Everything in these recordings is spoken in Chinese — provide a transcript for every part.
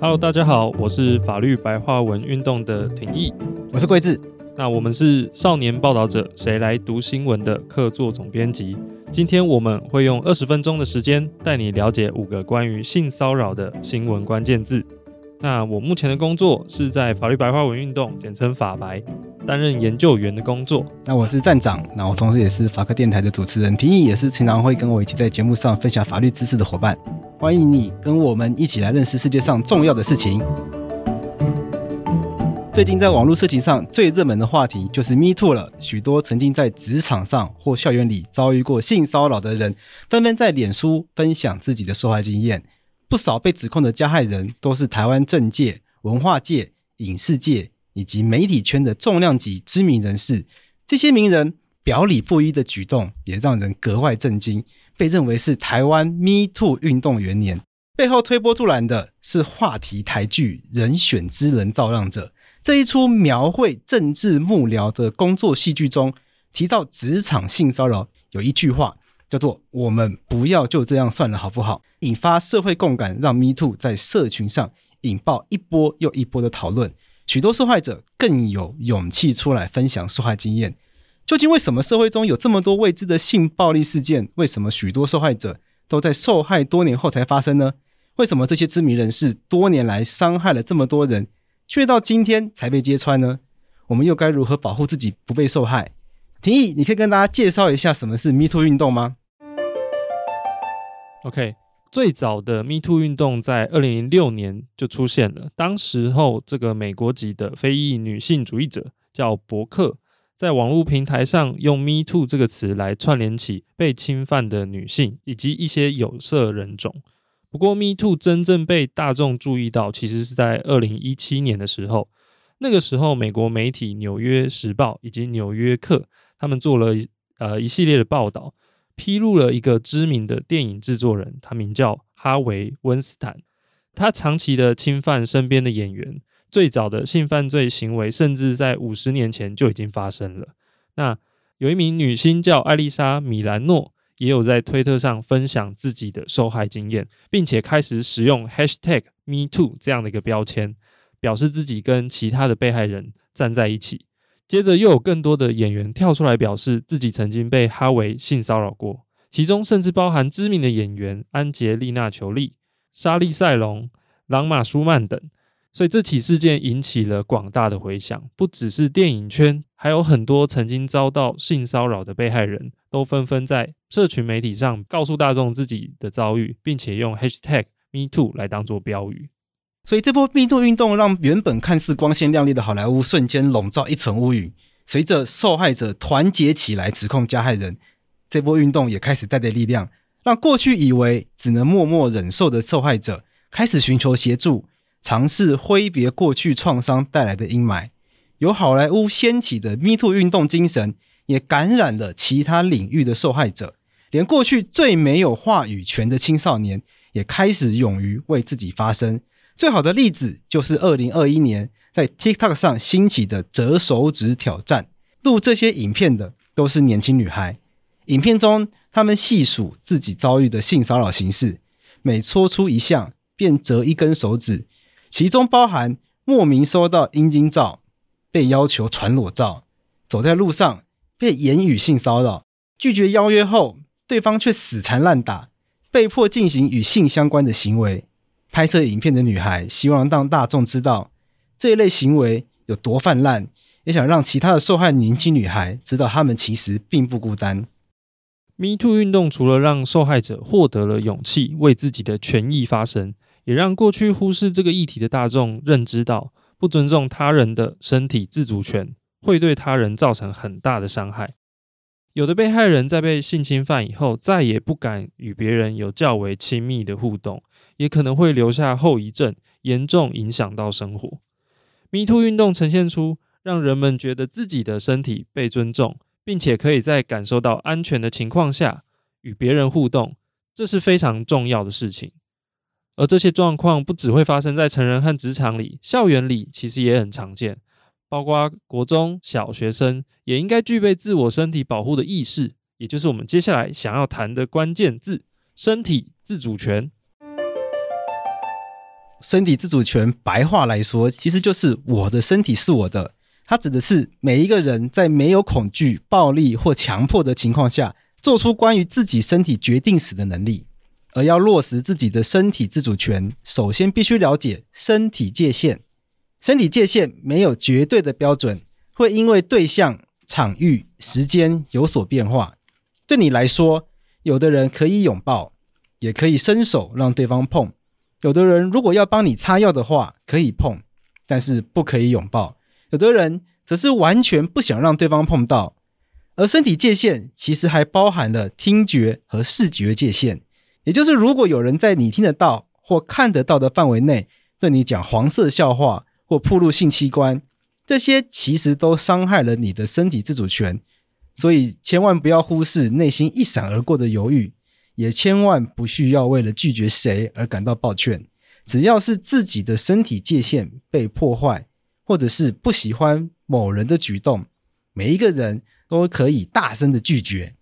Hello，大家好，我是法律白话文运动的廷义，我是桂智。那我们是少年报道者，谁来读新闻的客座总编辑。今天我们会用二十分钟的时间，带你了解五个关于性骚扰的新闻关键字。那我目前的工作是在法律白话文运动，简称法白，担任研究员的工作。那我是站长，那我同时也是法科电台的主持人，廷义也是经常会跟我一起在节目上分享法律知识的伙伴。欢迎你跟我们一起来认识世界上重要的事情。最近在网络社群上最热门的话题就是 Me Too 了，许多曾经在职场上或校园里遭遇过性骚扰的人，纷纷在脸书分享自己的受害经验。不少被指控的加害人都是台湾政界、文化界、影视界以及媒体圈的重量级知名人士。这些名人表里不一的举动也让人格外震惊，被认为是台湾 Me Too 运动元年。背后推波助澜的是话题台剧《人选之人造浪者》这一出描绘政治幕僚的工作戏剧中，提到职场性骚扰有一句话。叫做“我们不要就这样算了，好不好？”引发社会共感，让 Me Too 在社群上引爆一波又一波的讨论。许多受害者更有勇气出来分享受害经验。究竟为什么社会中有这么多未知的性暴力事件？为什么许多受害者都在受害多年后才发生呢？为什么这些知名人士多年来伤害了这么多人，却到今天才被揭穿呢？我们又该如何保护自己不被受害？廷义，你可以跟大家介绍一下什么是 Me Too 运动吗？OK，最早的 Me Too 运动在二零零六年就出现了。当时候，这个美国籍的非裔女性主义者叫伯克，在网络平台上用 Me Too 这个词来串联起被侵犯的女性以及一些有色人种。不过，Me Too 真正被大众注意到，其实是在二零一七年的时候。那个时候，美国媒体《纽约时报》以及《纽约客》。他们做了呃一系列的报道，披露了一个知名的电影制作人，他名叫哈维·温斯坦。他长期的侵犯身边的演员，最早的性犯罪行为甚至在五十年前就已经发生了。那有一名女星叫艾丽莎·米兰诺，也有在推特上分享自己的受害经验，并且开始使用 #MeToo 这样的一个标签，表示自己跟其他的被害人站在一起。接着又有更多的演员跳出来表示自己曾经被哈维性骚扰过，其中甚至包含知名的演员安洁莉娜·裘莉、莎莉·赛隆、朗玛·舒曼等。所以这起事件引起了广大的回响，不只是电影圈，还有很多曾经遭到性骚扰的被害人都纷纷在社群媒体上告诉大众自己的遭遇，并且用 hashtag #MeToo 来当做标语。所以这波 Me Too 运动让原本看似光鲜亮丽的好莱坞瞬间笼罩一层乌云。随着受害者团结起来指控加害人，这波运动也开始带着力量，让过去以为只能默默忍受的受害者开始寻求协助，尝试挥别过去创伤带来的阴霾。由好莱坞掀起的 Me Too 运动精神，也感染了其他领域的受害者，连过去最没有话语权的青少年，也开始勇于为自己发声。最好的例子就是二零二一年在 TikTok 上兴起的折手指挑战。录这些影片的都是年轻女孩。影片中，她们细数自己遭遇的性骚扰形式，每戳出一项便折一根手指，其中包含莫名收到阴茎照、被要求传裸照、走在路上被言语性骚扰、拒绝邀约后对方却死缠烂打、被迫进行与性相关的行为。拍摄影片的女孩希望让大众知道这一类行为有多泛滥，也想让其他的受害年轻女孩知道，她们其实并不孤单。Me Too 运动除了让受害者获得了勇气，为自己的权益发声，也让过去忽视这个议题的大众认知到，不尊重他人的身体自主权会对他人造成很大的伤害。有的被害人在被性侵犯以后，再也不敢与别人有较为亲密的互动。也可能会留下后遗症，严重影响到生活。Me Too 运动呈现出让人们觉得自己的身体被尊重，并且可以在感受到安全的情况下与别人互动，这是非常重要的事情。而这些状况不只会发生在成人和职场里，校园里其实也很常见，包括国中小学生也应该具备自我身体保护的意识，也就是我们接下来想要谈的关键字——身体自主权。身体自主权白话来说，其实就是我的身体是我的。它指的是每一个人在没有恐惧、暴力或强迫的情况下，做出关于自己身体决定时的能力。而要落实自己的身体自主权，首先必须了解身体界限。身体界限没有绝对的标准，会因为对象、场域、时间有所变化。对你来说，有的人可以拥抱，也可以伸手让对方碰。有的人如果要帮你擦药的话，可以碰，但是不可以拥抱。有的人则是完全不想让对方碰到。而身体界限其实还包含了听觉和视觉界限，也就是如果有人在你听得到或看得到的范围内对你讲黄色笑话或暴露性器官，这些其实都伤害了你的身体自主权。所以千万不要忽视内心一闪而过的犹豫。也千万不需要为了拒绝谁而感到抱歉。只要是自己的身体界限被破坏，或者是不喜欢某人的举动，每一个人都可以大声的拒绝。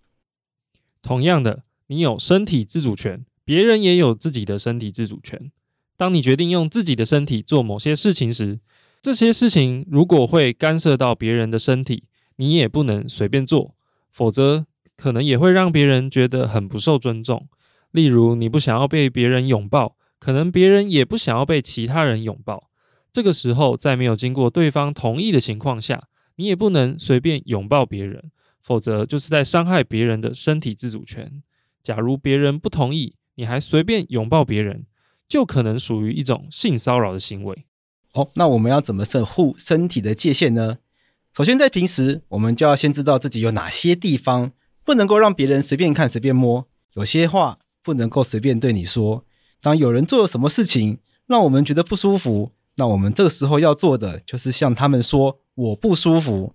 同样的，你有身体自主权，别人也有自己的身体自主权。当你决定用自己的身体做某些事情时，这些事情如果会干涉到别人的身体，你也不能随便做，否则，可能也会让别人觉得很不受尊重。例如，你不想要被别人拥抱，可能别人也不想要被其他人拥抱。这个时候，在没有经过对方同意的情况下，你也不能随便拥抱别人，否则就是在伤害别人的身体自主权。假如别人不同意，你还随便拥抱别人，就可能属于一种性骚扰的行为。哦，那我们要怎么守护身体的界限呢？首先，在平时，我们就要先知道自己有哪些地方。不能够让别人随便看、随便摸，有些话不能够随便对你说。当有人做了什么事情让我们觉得不舒服，那我们这个时候要做的就是向他们说“我不舒服”，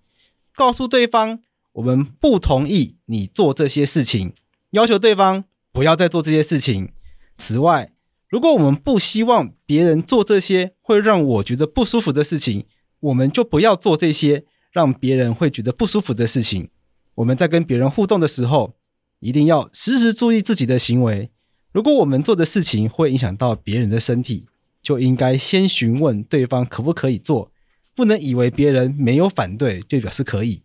告诉对方我们不同意你做这些事情，要求对方不要再做这些事情。此外，如果我们不希望别人做这些会让我觉得不舒服的事情，我们就不要做这些让别人会觉得不舒服的事情。我们在跟别人互动的时候，一定要时时注意自己的行为。如果我们做的事情会影响到别人的身体，就应该先询问对方可不可以做，不能以为别人没有反对就表示可以，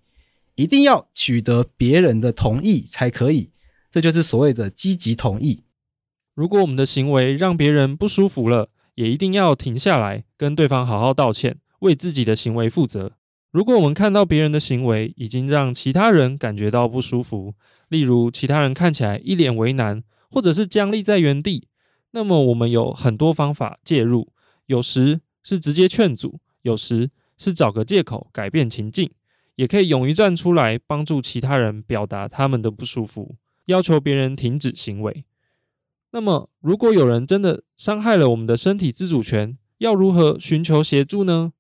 一定要取得别人的同意才可以。这就是所谓的积极同意。如果我们的行为让别人不舒服了，也一定要停下来，跟对方好好道歉，为自己的行为负责。如果我们看到别人的行为已经让其他人感觉到不舒服，例如其他人看起来一脸为难，或者是僵立在原地，那么我们有很多方法介入，有时是直接劝阻，有时是找个借口改变情境，也可以勇于站出来帮助其他人表达他们的不舒服，要求别人停止行为。那么，如果有人真的伤害了我们的身体自主权，要如何寻求协助呢？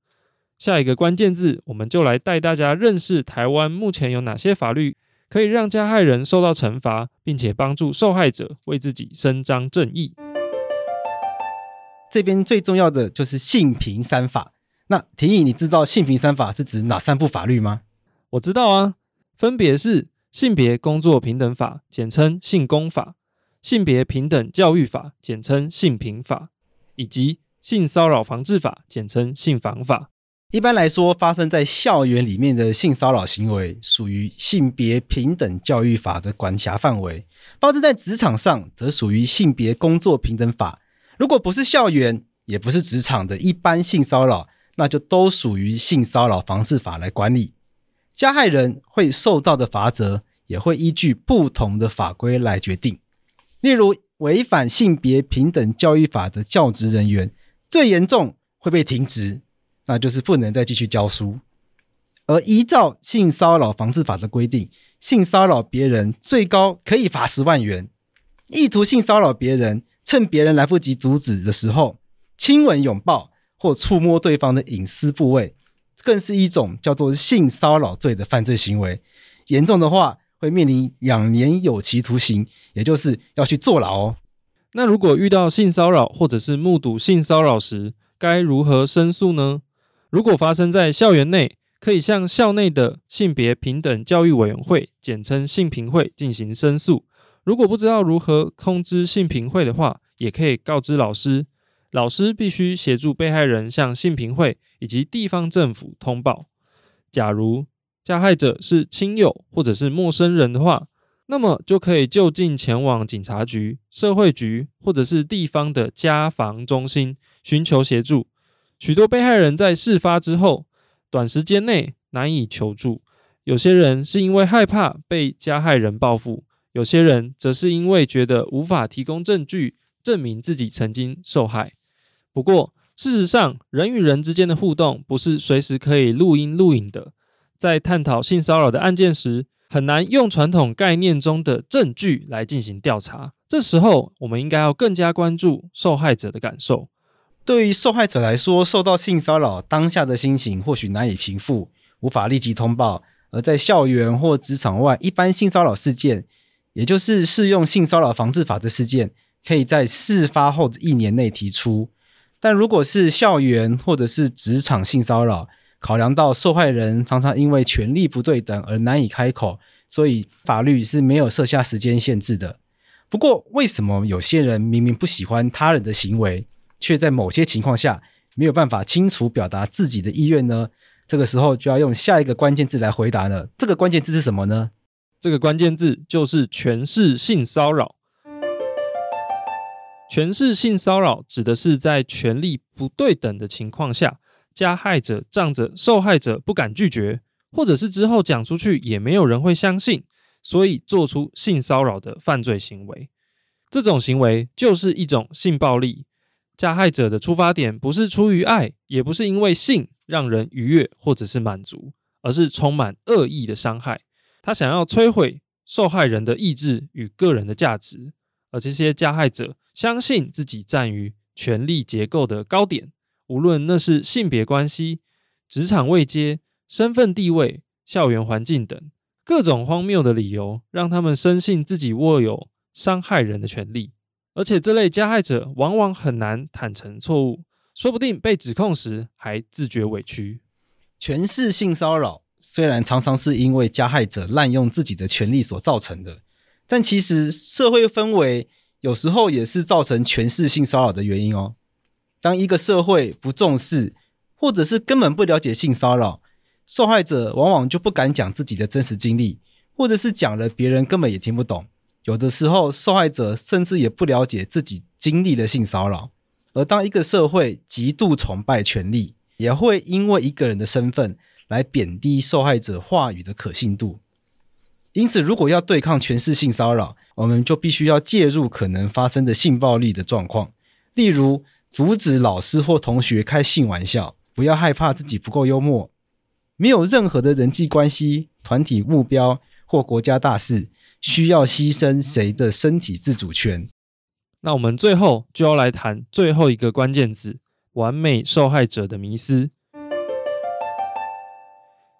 下一个关键字，我们就来带大家认识台湾目前有哪些法律可以让加害人受到惩罚，并且帮助受害者为自己伸张正义。这边最重要的就是性平三法。那庭议，你知道性平三法是指哪三部法律吗？我知道啊，分别是性别工作平等法，简称性工法；性别平等教育法，简称性平法；以及性骚扰防治法，简称性防法。一般来说，发生在校园里面的性骚扰行为，属于性别平等教育法的管辖范围；发生在职场上，则属于性别工作平等法。如果不是校园，也不是职场的一般性骚扰，那就都属于性骚扰防治法来管理。加害人会受到的罚则，也会依据不同的法规来决定。例如，违反性别平等教育法的教职人员，最严重会被停职。那就是不能再继续教书，而依照性骚扰防治法的规定，性骚扰别人最高可以罚十万元。意图性骚扰别人，趁别人来不及阻止的时候，亲吻、拥抱或触摸对方的隐私部位，更是一种叫做性骚扰罪的犯罪行为。严重的话，会面临两年有期徒刑，也就是要去坐牢哦。那如果遇到性骚扰或者是目睹性骚扰时，该如何申诉呢？如果发生在校园内，可以向校内的性别平等教育委员会（简称性平会）进行申诉。如果不知道如何通知性平会的话，也可以告知老师。老师必须协助被害人向性平会以及地方政府通报。假如加害者是亲友或者是陌生人的话，那么就可以就近前往警察局、社会局或者是地方的家防中心寻求协助。许多被害人在事发之后，短时间内难以求助。有些人是因为害怕被加害人报复，有些人则是因为觉得无法提供证据证明自己曾经受害。不过，事实上，人与人之间的互动不是随时可以录音录影的。在探讨性骚扰的案件时，很难用传统概念中的证据来进行调查。这时候，我们应该要更加关注受害者的感受。对于受害者来说，受到性骚扰当下的心情或许难以平复，无法立即通报。而在校园或职场外，一般性骚扰事件，也就是适用性骚扰防治法的事件，可以在事发后的一年内提出。但如果是校园或者是职场性骚扰，考量到受害人常常因为权力不对等而难以开口，所以法律是没有设下时间限制的。不过，为什么有些人明明不喜欢他人的行为，却在某些情况下没有办法清楚表达自己的意愿呢？这个时候就要用下一个关键字来回答了。这个关键字是什么呢？这个关键字就是权势性骚扰。权势性骚扰指的是在权力不对等的情况下，加害者仗着受害者不敢拒绝，或者是之后讲出去也没有人会相信，所以做出性骚扰的犯罪行为。这种行为就是一种性暴力。加害者的出发点不是出于爱，也不是因为性。让人愉悦或者是满足，而是充满恶意的伤害。他想要摧毁受害人的意志与个人的价值，而这些加害者相信自己站于权力结构的高点，无论那是性别关系、职场位阶、身份地位、校园环境等各种荒谬的理由，让他们深信自己握有伤害人的权利。而且这类加害者往往很难坦诚错误。说不定被指控时还自觉委屈。权势性骚扰虽然常常是因为加害者滥用自己的权力所造成的，但其实社会氛围有时候也是造成权势性骚扰的原因哦。当一个社会不重视，或者是根本不了解性骚扰，受害者往往就不敢讲自己的真实经历，或者是讲了别人根本也听不懂。有的时候，受害者甚至也不了解自己经历了性骚扰。而当一个社会极度崇拜权力，也会因为一个人的身份来贬低受害者话语的可信度。因此，如果要对抗权势性骚扰，我们就必须要介入可能发生的性暴力的状况，例如阻止老师或同学开性玩笑，不要害怕自己不够幽默，没有任何的人际关系、团体目标或国家大事需要牺牲谁的身体自主权。那我们最后就要来谈最后一个关键字：完美受害者的迷思。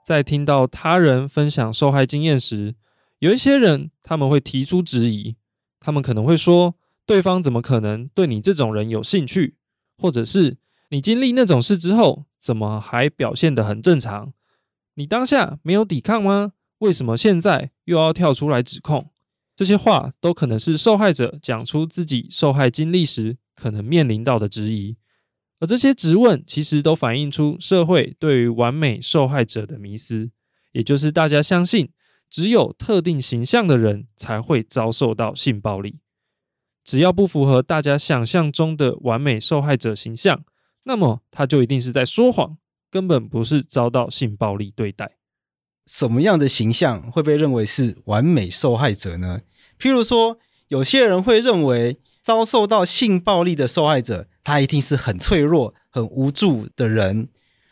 在听到他人分享受害经验时，有一些人他们会提出质疑，他们可能会说：对方怎么可能对你这种人有兴趣？或者是你经历那种事之后，怎么还表现得很正常？你当下没有抵抗吗？为什么现在又要跳出来指控？这些话都可能是受害者讲出自己受害经历时可能面临到的质疑，而这些质问其实都反映出社会对于完美受害者的迷思，也就是大家相信只有特定形象的人才会遭受到性暴力，只要不符合大家想象中的完美受害者形象，那么他就一定是在说谎，根本不是遭到性暴力对待。什么样的形象会被认为是完美受害者呢？譬如说，有些人会认为遭受到性暴力的受害者，他一定是很脆弱、很无助的人，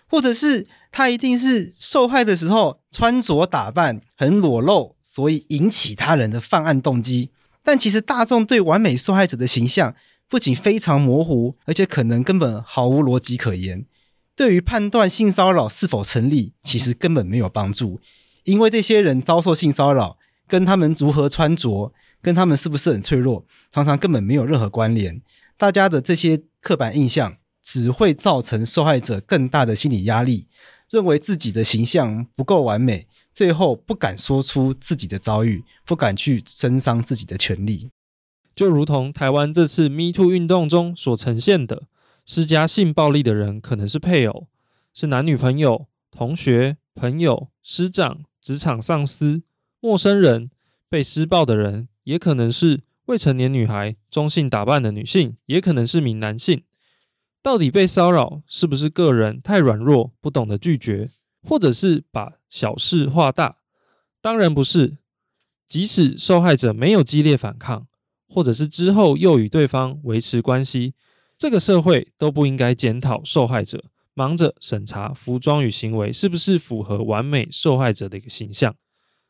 或者是他一定是受害的时候穿着打扮很裸露，所以引起他人的犯案动机。但其实大众对完美受害者的形象不仅非常模糊，而且可能根本毫无逻辑可言。对于判断性骚扰是否成立，其实根本没有帮助，因为这些人遭受性骚扰，跟他们如何穿着，跟他们是不是很脆弱，常常根本没有任何关联。大家的这些刻板印象，只会造成受害者更大的心理压力，认为自己的形象不够完美，最后不敢说出自己的遭遇，不敢去伸张自己的权利。就如同台湾这次 Me Too 运动中所呈现的。施加性暴力的人可能是配偶，是男女朋友、同学、朋友、师长、职场上司、陌生人。被施暴的人也可能是未成年女孩、中性打扮的女性，也可能是名男性。到底被骚扰是不是个人太软弱，不懂得拒绝，或者是把小事化大？当然不是。即使受害者没有激烈反抗，或者是之后又与对方维持关系，这个社会都不应该检讨受害者，忙着审查服装与行为是不是符合完美受害者的一个形象，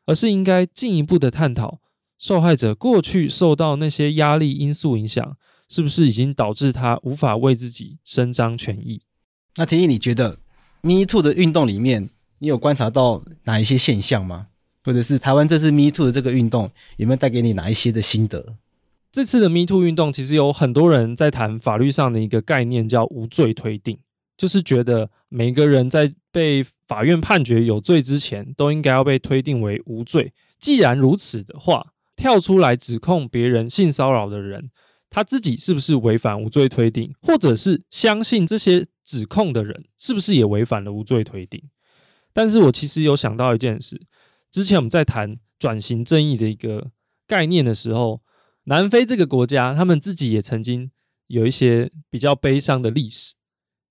而是应该进一步的探讨受害者过去受到那些压力因素影响，是不是已经导致他无法为自己伸张权益？那廷义，你觉得 Me Too 的运动里面，你有观察到哪一些现象吗？或者是台湾这次 Me Too 的这个运动有没有带给你哪一些的心得？这次的 Me Too 运动其实有很多人在谈法律上的一个概念，叫无罪推定，就是觉得每个人在被法院判决有罪之前，都应该要被推定为无罪。既然如此的话，跳出来指控别人性骚扰的人，他自己是不是违反无罪推定，或者是相信这些指控的人是不是也违反了无罪推定？但是我其实有想到一件事。之前我们在谈转型正义的一个概念的时候，南非这个国家，他们自己也曾经有一些比较悲伤的历史，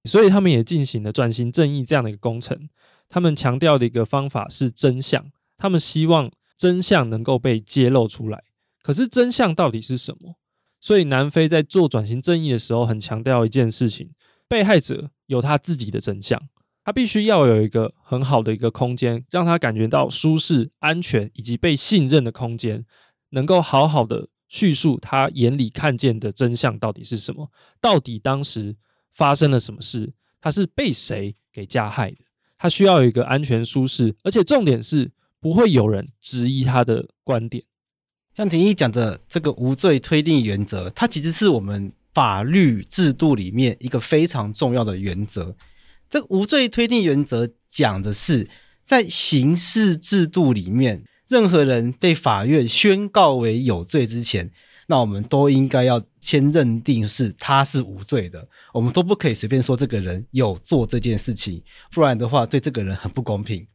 所以他们也进行了转型正义这样的一个工程。他们强调的一个方法是真相，他们希望真相能够被揭露出来。可是真相到底是什么？所以南非在做转型正义的时候，很强调一件事情：被害者有他自己的真相。他必须要有一个很好的一个空间，让他感觉到舒适、安全以及被信任的空间，能够好好的叙述他眼里看见的真相到底是什么？到底当时发生了什么事？他是被谁给加害的？他需要有一个安全、舒适，而且重点是不会有人质疑他的观点。像廷义讲的这个无罪推定原则，它其实是我们法律制度里面一个非常重要的原则。这个无罪推定原则讲的是，在刑事制度里面，任何人被法院宣告为有罪之前，那我们都应该要先认定是他是无罪的，我们都不可以随便说这个人有做这件事情，不然的话对这个人很不公平。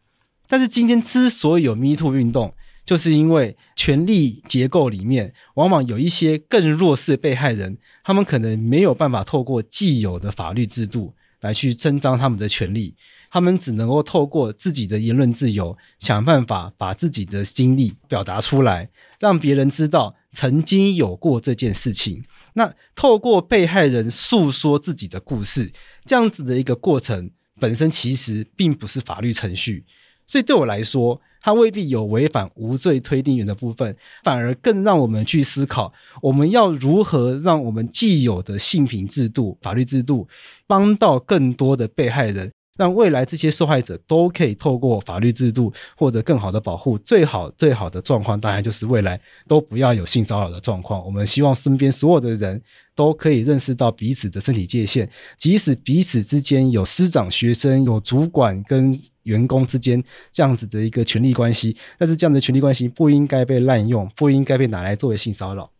但是今天之所以有 Me Too 运动，就是因为权力结构里面往往有一些更弱势被害人，他们可能没有办法透过既有的法律制度。来去伸张他们的权利，他们只能够透过自己的言论自由，想办法把自己的经历表达出来，让别人知道曾经有过这件事情。那透过被害人诉说自己的故事，这样子的一个过程本身其实并不是法律程序，所以对我来说，它未必有违反无罪推定原则的部分，反而更让我们去思考，我们要如何让我们既有的性平制度、法律制度，帮到更多的被害人。让未来这些受害者都可以透过法律制度获得更好的保护。最好最好的状况，当然就是未来都不要有性骚扰的状况。我们希望身边所有的人都可以认识到彼此的身体界限，即使彼此之间有师长、学生、有主管跟员工之间这样子的一个权力关系，但是这样的权力关系不应该被滥用，不应该被拿来作为性骚扰。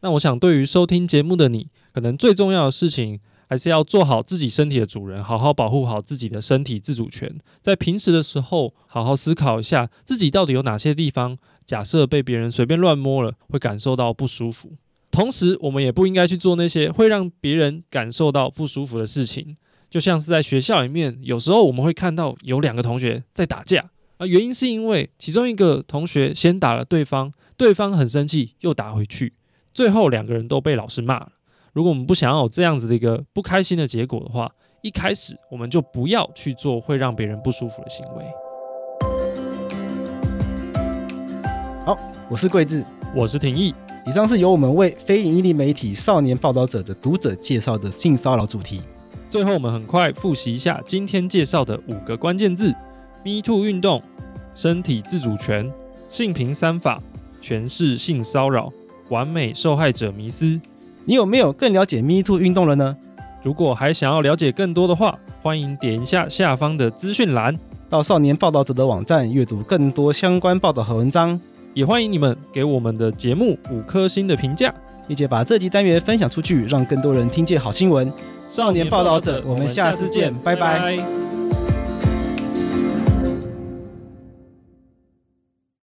那我想，对于收听节目的你，可能最重要的事情。还是要做好自己身体的主人，好好保护好自己的身体自主权。在平时的时候，好好思考一下自己到底有哪些地方，假设被别人随便乱摸了，会感受到不舒服。同时，我们也不应该去做那些会让别人感受到不舒服的事情。就像是在学校里面，有时候我们会看到有两个同学在打架，而原因是因为其中一个同学先打了对方，对方很生气又打回去，最后两个人都被老师骂了。如果我们不想要有这样子的一个不开心的结果的话，一开始我们就不要去做会让别人不舒服的行为。好，我是桂智，我是廷义。以上是由我们为非营利媒体少年报道者的读者介绍的性骚扰主题。最后，我们很快复习一下今天介绍的五个关键字：Me Too 运动、身体自主权、性平三法、诠释性骚扰、完美受害者迷思。你有没有更了解 Me Too 运动了呢？如果还想要了解更多的话，欢迎点一下下方的资讯栏，到少年报道者的网站阅读更多相关报道和文章。也欢迎你们给我们的节目五颗星的评价，并且把这集单元分享出去，让更多人听见好新闻。少年报道者，我们下次见，拜拜。